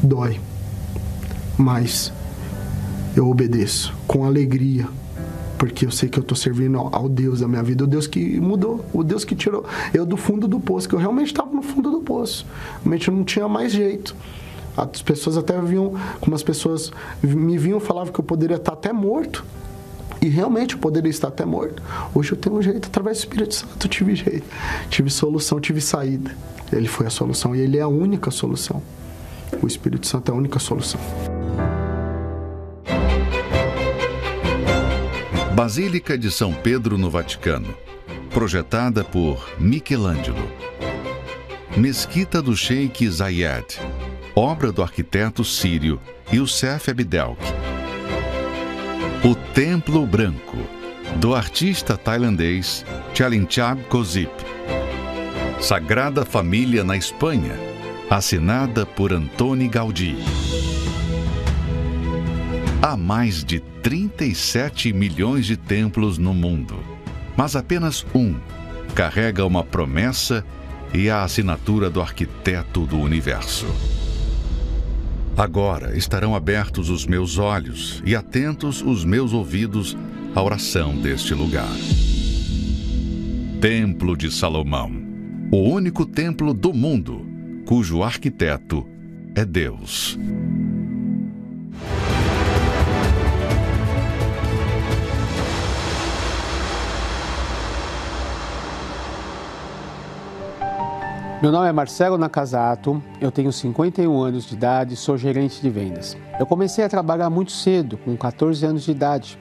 Dói. Mas eu obedeço com alegria, porque eu sei que eu estou servindo ao Deus da minha vida, o Deus que mudou, o Deus que tirou eu do fundo do poço, que eu realmente estava no fundo do poço, realmente não tinha mais jeito. As pessoas até vinham, como as pessoas me vinham, falavam que eu poderia estar até morto. E realmente eu poderia estar até morto. Hoje eu tenho um jeito, através do Espírito Santo eu tive jeito. Tive solução, tive saída. Ele foi a solução e ele é a única solução. O Espírito Santo é a única solução. Basílica de São Pedro no Vaticano, projetada por Michelangelo. Mesquita do Sheikh Zayed, obra do arquiteto sírio Youssef Abdelk. Templo Branco, do artista tailandês Chalinchab Kozip. Sagrada Família na Espanha, assinada por Antoni Gaudí. Há mais de 37 milhões de templos no mundo, mas apenas um carrega uma promessa e a assinatura do arquiteto do universo. Agora estarão abertos os meus olhos e atentos os meus ouvidos à oração deste lugar. Templo de Salomão o único templo do mundo cujo arquiteto é Deus. Meu nome é Marcelo Nakazato, eu tenho 51 anos de idade e sou gerente de vendas. Eu comecei a trabalhar muito cedo, com 14 anos de idade.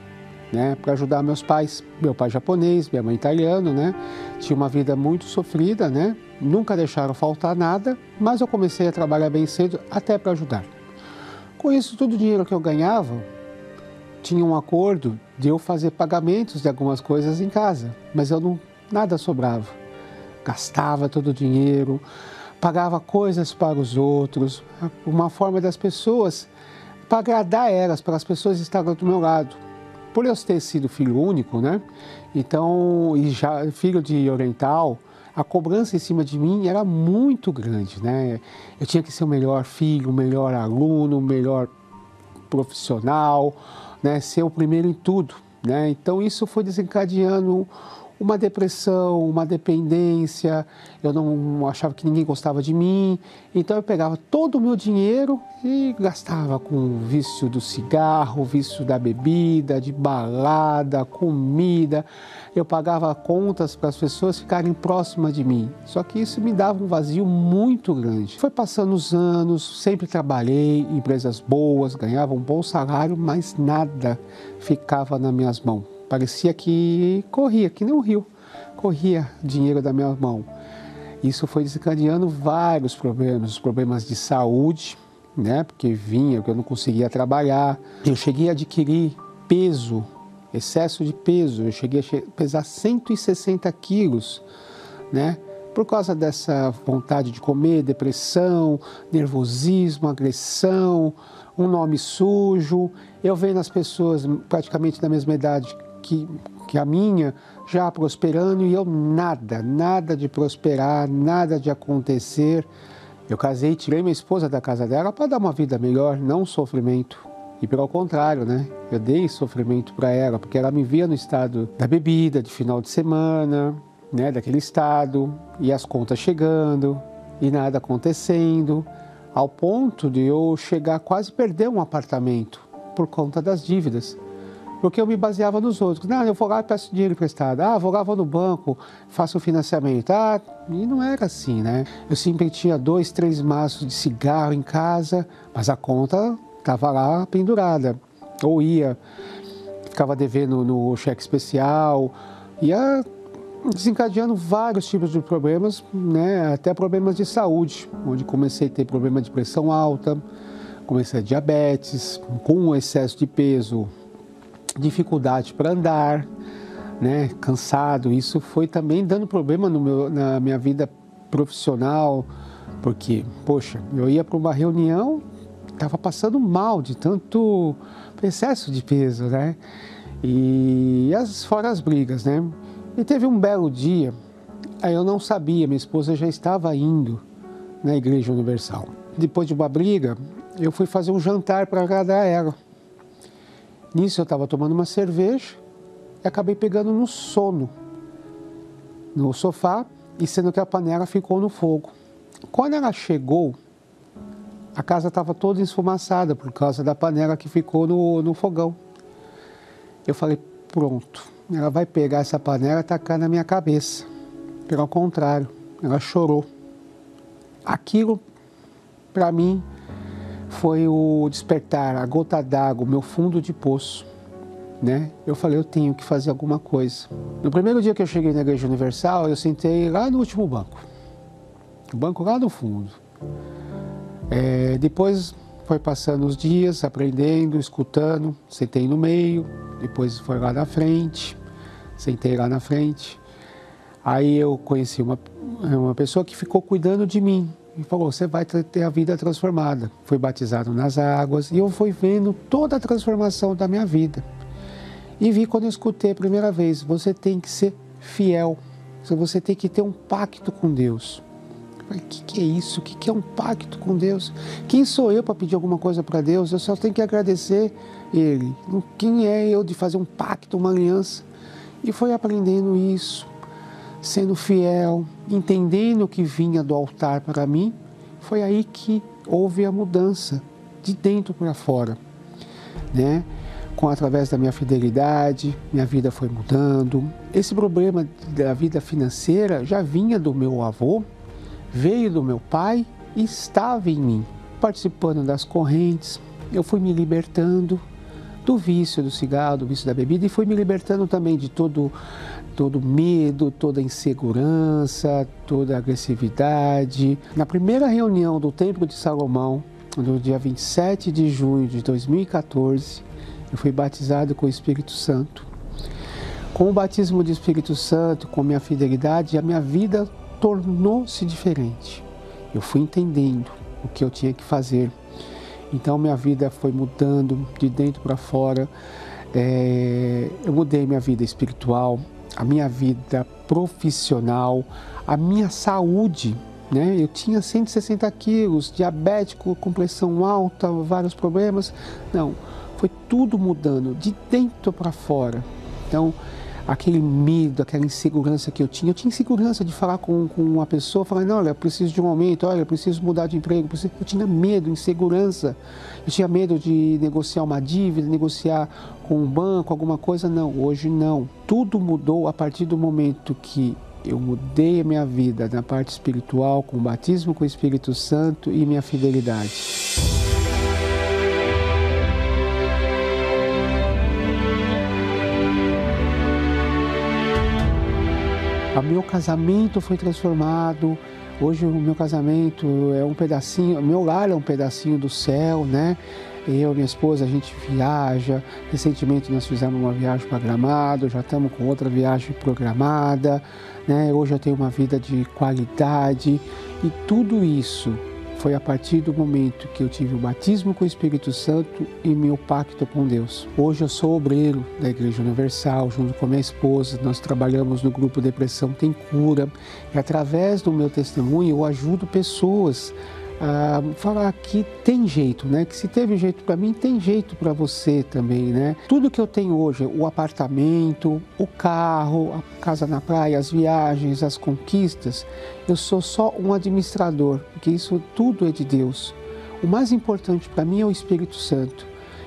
né, para ajudar meus pais. Meu pai japonês, minha mãe italiano, né? Tinha uma vida muito sofrida, né? Nunca deixaram faltar nada, mas eu comecei a trabalhar bem cedo até para ajudar. Com isso, todo o dinheiro que eu ganhava, tinha um acordo de eu fazer pagamentos de algumas coisas em casa, mas eu não nada sobrava. Gastava todo o dinheiro, pagava coisas para os outros, uma forma das pessoas para agradar elas, para as pessoas estarem do meu lado. Por eu ter sido filho único, né? Então, e já filho de oriental, a cobrança em cima de mim era muito grande, né? Eu tinha que ser o melhor filho, o melhor aluno, o melhor profissional, né? Ser o primeiro em tudo, né? Então isso foi desencadeando uma depressão, uma dependência, eu não achava que ninguém gostava de mim, então eu pegava todo o meu dinheiro e gastava com o vício do cigarro, vício da bebida, de balada, comida. Eu pagava contas para as pessoas ficarem próximas de mim. Só que isso me dava um vazio muito grande. Foi passando os anos, sempre trabalhei em empresas boas, ganhava um bom salário, mas nada ficava nas minhas mãos Parecia que corria, que nem um rio, corria dinheiro da minha mão. Isso foi desencadeando vários problemas, problemas de saúde, né? Porque vinha, porque eu não conseguia trabalhar. Eu cheguei a adquirir peso, excesso de peso. Eu cheguei a pesar 160 quilos, né? Por causa dessa vontade de comer, depressão, nervosismo, agressão, um nome sujo. Eu vendo as pessoas praticamente da mesma idade que, que a minha, já prosperando e eu nada, nada de prosperar, nada de acontecer. Eu casei, tirei minha esposa da casa dela para dar uma vida melhor, não sofrimento. E pelo contrário, né? Eu dei sofrimento para ela, porque ela me via no estado da bebida, de final de semana, né? Daquele estado, e as contas chegando, e nada acontecendo, ao ponto de eu chegar quase perder um apartamento por conta das dívidas porque eu me baseava nos outros. Não, eu vou lá e peço dinheiro emprestado. Ah, vou lá, vou no banco, faço o financiamento. Ah, e não era assim, né? Eu sempre tinha dois, três maços de cigarro em casa, mas a conta estava lá pendurada. Ou ia, ficava devendo no cheque especial, ia desencadeando vários tipos de problemas, né? até problemas de saúde, onde comecei a ter problema de pressão alta, comecei a diabetes, com excesso de peso, dificuldade para andar, né, cansado. Isso foi também dando problema meu, na minha vida profissional, porque, poxa, eu ia para uma reunião, estava passando mal de tanto excesso de peso, né? E as, fora as brigas, né? E teve um belo dia, aí eu não sabia, minha esposa já estava indo na Igreja Universal. Depois de uma briga, eu fui fazer um jantar para agradar ela. Nisso eu estava tomando uma cerveja e acabei pegando no sono no sofá e sendo que a panela ficou no fogo. Quando ela chegou, a casa estava toda esfumaçada por causa da panela que ficou no, no fogão. Eu falei, pronto, ela vai pegar essa panela e tacar na minha cabeça. Pelo contrário, ela chorou. Aquilo, para mim, foi o despertar, a gota d'água, o meu fundo de poço. Né? Eu falei, eu tenho que fazer alguma coisa. No primeiro dia que eu cheguei na Igreja Universal, eu sentei lá no último banco. O banco lá no fundo. É, depois foi passando os dias, aprendendo, escutando, sentei no meio, depois foi lá na frente, sentei lá na frente. Aí eu conheci uma, uma pessoa que ficou cuidando de mim, e falou: Você vai ter a vida transformada. Fui batizado nas águas e eu fui vendo toda a transformação da minha vida. E vi quando eu escutei a primeira vez: Você tem que ser fiel. Você tem que ter um pacto com Deus. O que, que é isso? O que, que é um pacto com Deus? Quem sou eu para pedir alguma coisa para Deus? Eu só tenho que agradecer Ele. Quem é eu de fazer um pacto, uma aliança? E foi aprendendo isso sendo fiel, entendendo o que vinha do altar para mim, foi aí que houve a mudança de dentro para fora, né? Com através da minha fidelidade, minha vida foi mudando. Esse problema da vida financeira já vinha do meu avô, veio do meu pai e estava em mim. Participando das correntes, eu fui me libertando, do vício do cigarro, do vício da bebida e foi me libertando também de todo todo medo, toda insegurança, toda agressividade. Na primeira reunião do Templo de Salomão, no dia 27 de junho de 2014, eu fui batizado com o Espírito Santo. Com o batismo do Espírito Santo, com minha fidelidade, a minha vida tornou-se diferente. Eu fui entendendo o que eu tinha que fazer. Então minha vida foi mudando de dentro para fora. É, eu mudei minha vida espiritual, a minha vida profissional, a minha saúde. Né? Eu tinha 160 quilos, diabético, com pressão alta, vários problemas. Não, foi tudo mudando de dentro para fora. Então, aquele medo, aquela insegurança que eu tinha. Eu tinha insegurança de falar com, com uma pessoa, falando, olha, eu preciso de um aumento, olha, eu preciso mudar de emprego. Eu tinha medo, insegurança. Eu tinha medo de negociar uma dívida, negociar com um banco, alguma coisa. Não, hoje não. Tudo mudou a partir do momento que eu mudei a minha vida na parte espiritual, com o batismo com o Espírito Santo e minha fidelidade. O meu casamento foi transformado. Hoje o meu casamento é um pedacinho, meu lar é um pedacinho do céu, né? Eu e minha esposa, a gente viaja. Recentemente nós fizemos uma viagem para Gramado, já estamos com outra viagem programada. Né? Hoje eu tenho uma vida de qualidade e tudo isso foi a partir do momento que eu tive o batismo com o Espírito Santo e meu pacto com Deus. Hoje eu sou obreiro da Igreja Universal, junto com minha esposa, nós trabalhamos no grupo Depressão Tem Cura e através do meu testemunho eu ajudo pessoas a falar que tem jeito, né? Que se teve jeito para mim, tem jeito para você também, né? Tudo que eu tenho hoje, o apartamento, o carro, a casa na praia, as viagens, as conquistas, eu sou só um administrador, porque isso tudo é de Deus. O mais importante para mim é o Espírito Santo.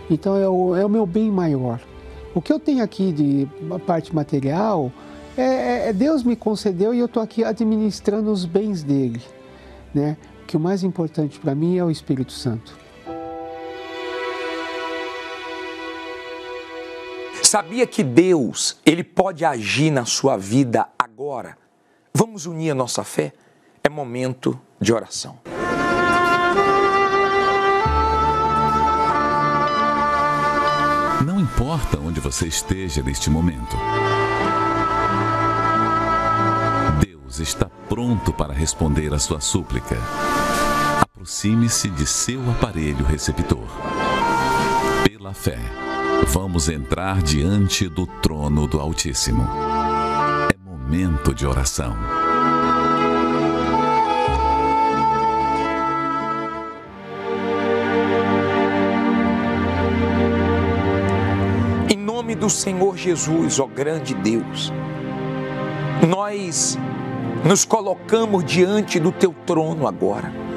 Então é o, é o meu bem maior. O que eu tenho aqui de parte material é, é, é Deus me concedeu e eu estou aqui administrando os bens dele, né? Que o mais importante para mim é o Espírito Santo. Sabia que Deus, ele pode agir na sua vida agora? Vamos unir a nossa fé? É momento de oração. Não importa onde você esteja neste momento. Deus está pronto para responder a sua súplica aproxime-se de seu aparelho receptor. Pela fé, vamos entrar diante do trono do Altíssimo. É momento de oração. Em nome do Senhor Jesus, ó grande Deus, nós nos colocamos diante do teu trono agora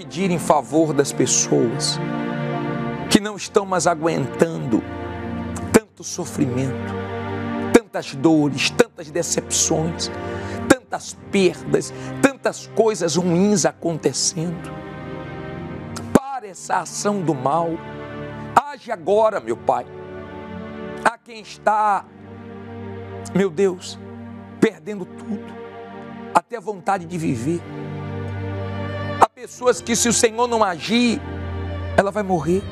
pedir em favor das pessoas que não estão mais aguentando tanto sofrimento, tantas dores, tantas decepções, tantas perdas, tantas coisas ruins acontecendo. Para essa ação do mal. Age agora, meu Pai. A quem está, meu Deus, perdendo tudo, até a vontade de viver pessoas que, se o Senhor não agir, ela vai morrer.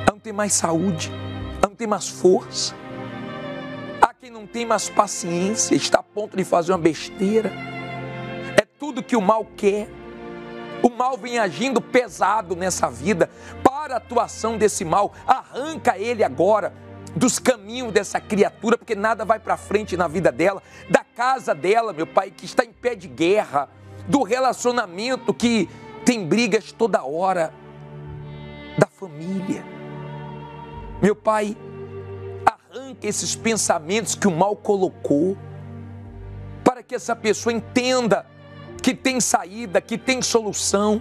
Ela não tem mais saúde, ela não tem mais força. Há quem não tem mais paciência, está a ponto de fazer uma besteira. É tudo que o mal quer. O mal vem agindo pesado nessa vida. Para a atuação desse mal, arranca ele agora dos caminhos dessa criatura, porque nada vai para frente na vida dela, da casa dela, meu pai, que está em pé de guerra do relacionamento que tem brigas toda hora, da família. Meu pai, arranca esses pensamentos que o mal colocou, para que essa pessoa entenda que tem saída, que tem solução.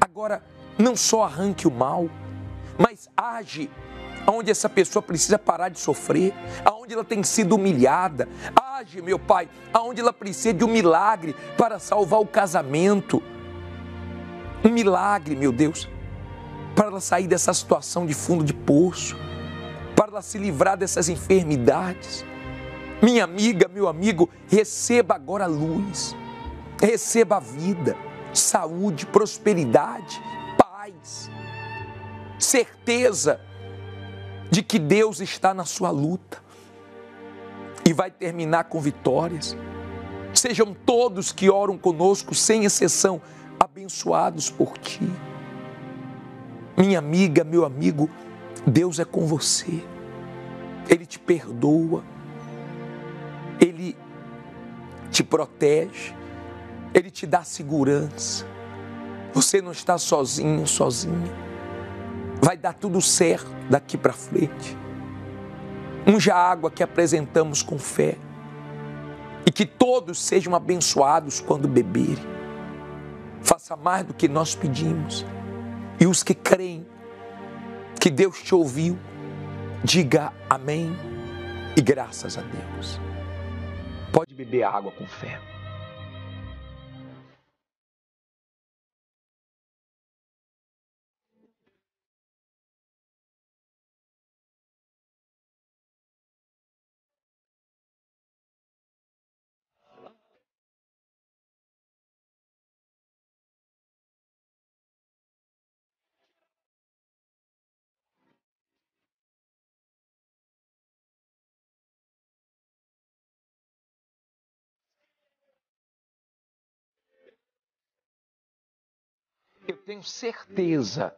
Agora, não só arranque o mal, mas age onde essa pessoa precisa parar de sofrer, aonde ela tem sido humilhada. Age, meu Pai, aonde ela precisa de um milagre para salvar o casamento. Um milagre, meu Deus. para ela sair dessa situação de fundo de poço, para ela se livrar dessas enfermidades. Minha amiga, meu amigo, receba agora luz, receba a vida, saúde, prosperidade, paz, certeza de que Deus está na sua luta e vai terminar com vitórias. Sejam todos que oram conosco, sem exceção, abençoados por ti. Minha amiga, meu amigo, Deus é com você. Ele te perdoa. Ele te protege. Ele te dá segurança. Você não está sozinho, sozinha. Vai dar tudo certo daqui para frente. Unja a água que apresentamos com fé. E que todos sejam abençoados quando beberem. Faça mais do que nós pedimos. E os que creem que Deus te ouviu, diga amém e graças a Deus. Pode beber água com fé. Eu tenho certeza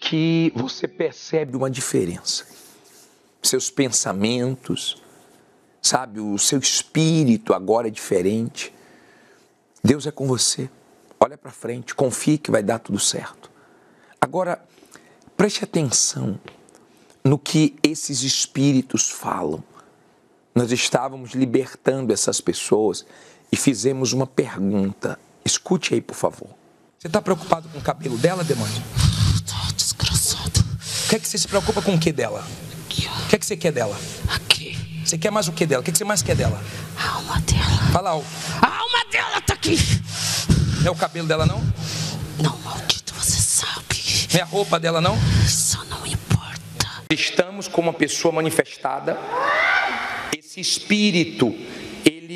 que você percebe uma diferença. Seus pensamentos, sabe, o seu espírito agora é diferente. Deus é com você. Olha para frente, confie que vai dar tudo certo. Agora, preste atenção no que esses espíritos falam. Nós estávamos libertando essas pessoas e fizemos uma pergunta. Escute aí, por favor. Você está preocupado com o cabelo dela, demônio? Tô desgraçado. O que é que você se preocupa com o que dela? Aqui, ó. O que é que você quer dela? Aqui. Você quer mais o que dela? O que, é que você mais quer dela? A alma dela. Fala alto. A alma dela tá aqui. Não é o cabelo dela, não? Não, maldito, você sabe. Não é a roupa dela, não? Isso não importa. Estamos com uma pessoa manifestada. Esse espírito,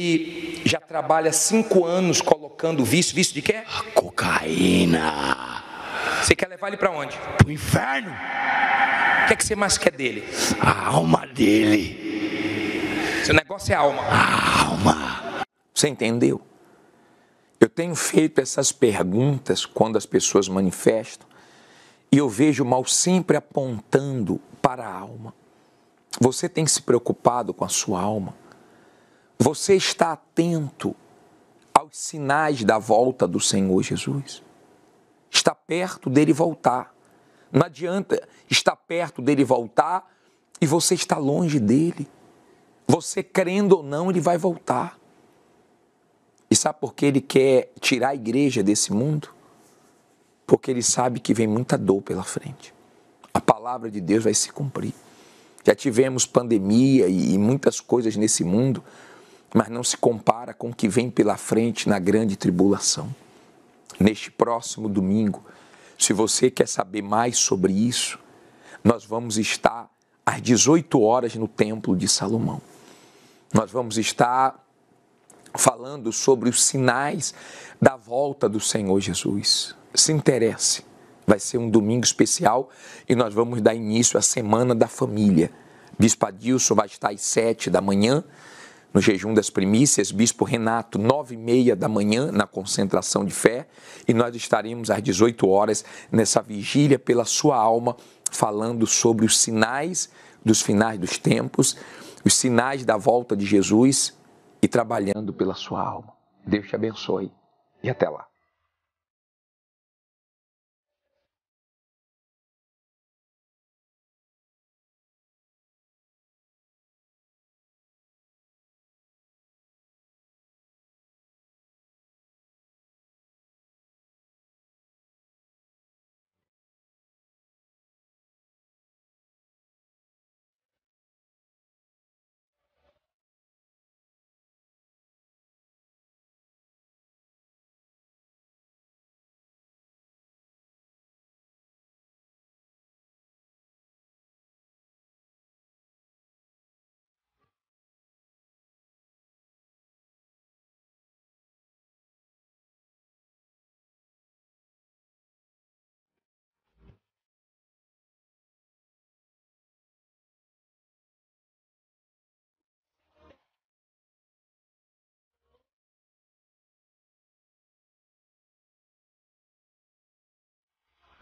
ele já trabalha cinco anos colocando vício. Vício de quê? A cocaína. Você quer levar ele para onde? Pro inferno. O que é que você mais quer dele? A alma dele. Seu negócio é alma. A alma. Você entendeu? Eu tenho feito essas perguntas quando as pessoas manifestam e eu vejo o mal sempre apontando para a alma. Você tem se preocupado com a sua alma? Você está atento aos sinais da volta do Senhor Jesus? Está perto dele voltar. Não adianta estar perto dele voltar e você está longe dele. Você crendo ou não, ele vai voltar. E sabe por que ele quer tirar a igreja desse mundo? Porque ele sabe que vem muita dor pela frente. A palavra de Deus vai se cumprir. Já tivemos pandemia e muitas coisas nesse mundo, mas não se compara com o que vem pela frente na grande tribulação. Neste próximo domingo, se você quer saber mais sobre isso, nós vamos estar às 18 horas no Templo de Salomão. Nós vamos estar falando sobre os sinais da volta do Senhor Jesus. Se interesse. Vai ser um domingo especial e nós vamos dar início à Semana da Família. Bispo Adilson vai estar às sete da manhã no jejum das primícias, Bispo Renato, nove e meia da manhã, na concentração de fé, e nós estaremos às 18 horas nessa vigília pela sua alma, falando sobre os sinais dos finais dos tempos, os sinais da volta de Jesus e trabalhando pela sua alma. Deus te abençoe e até lá.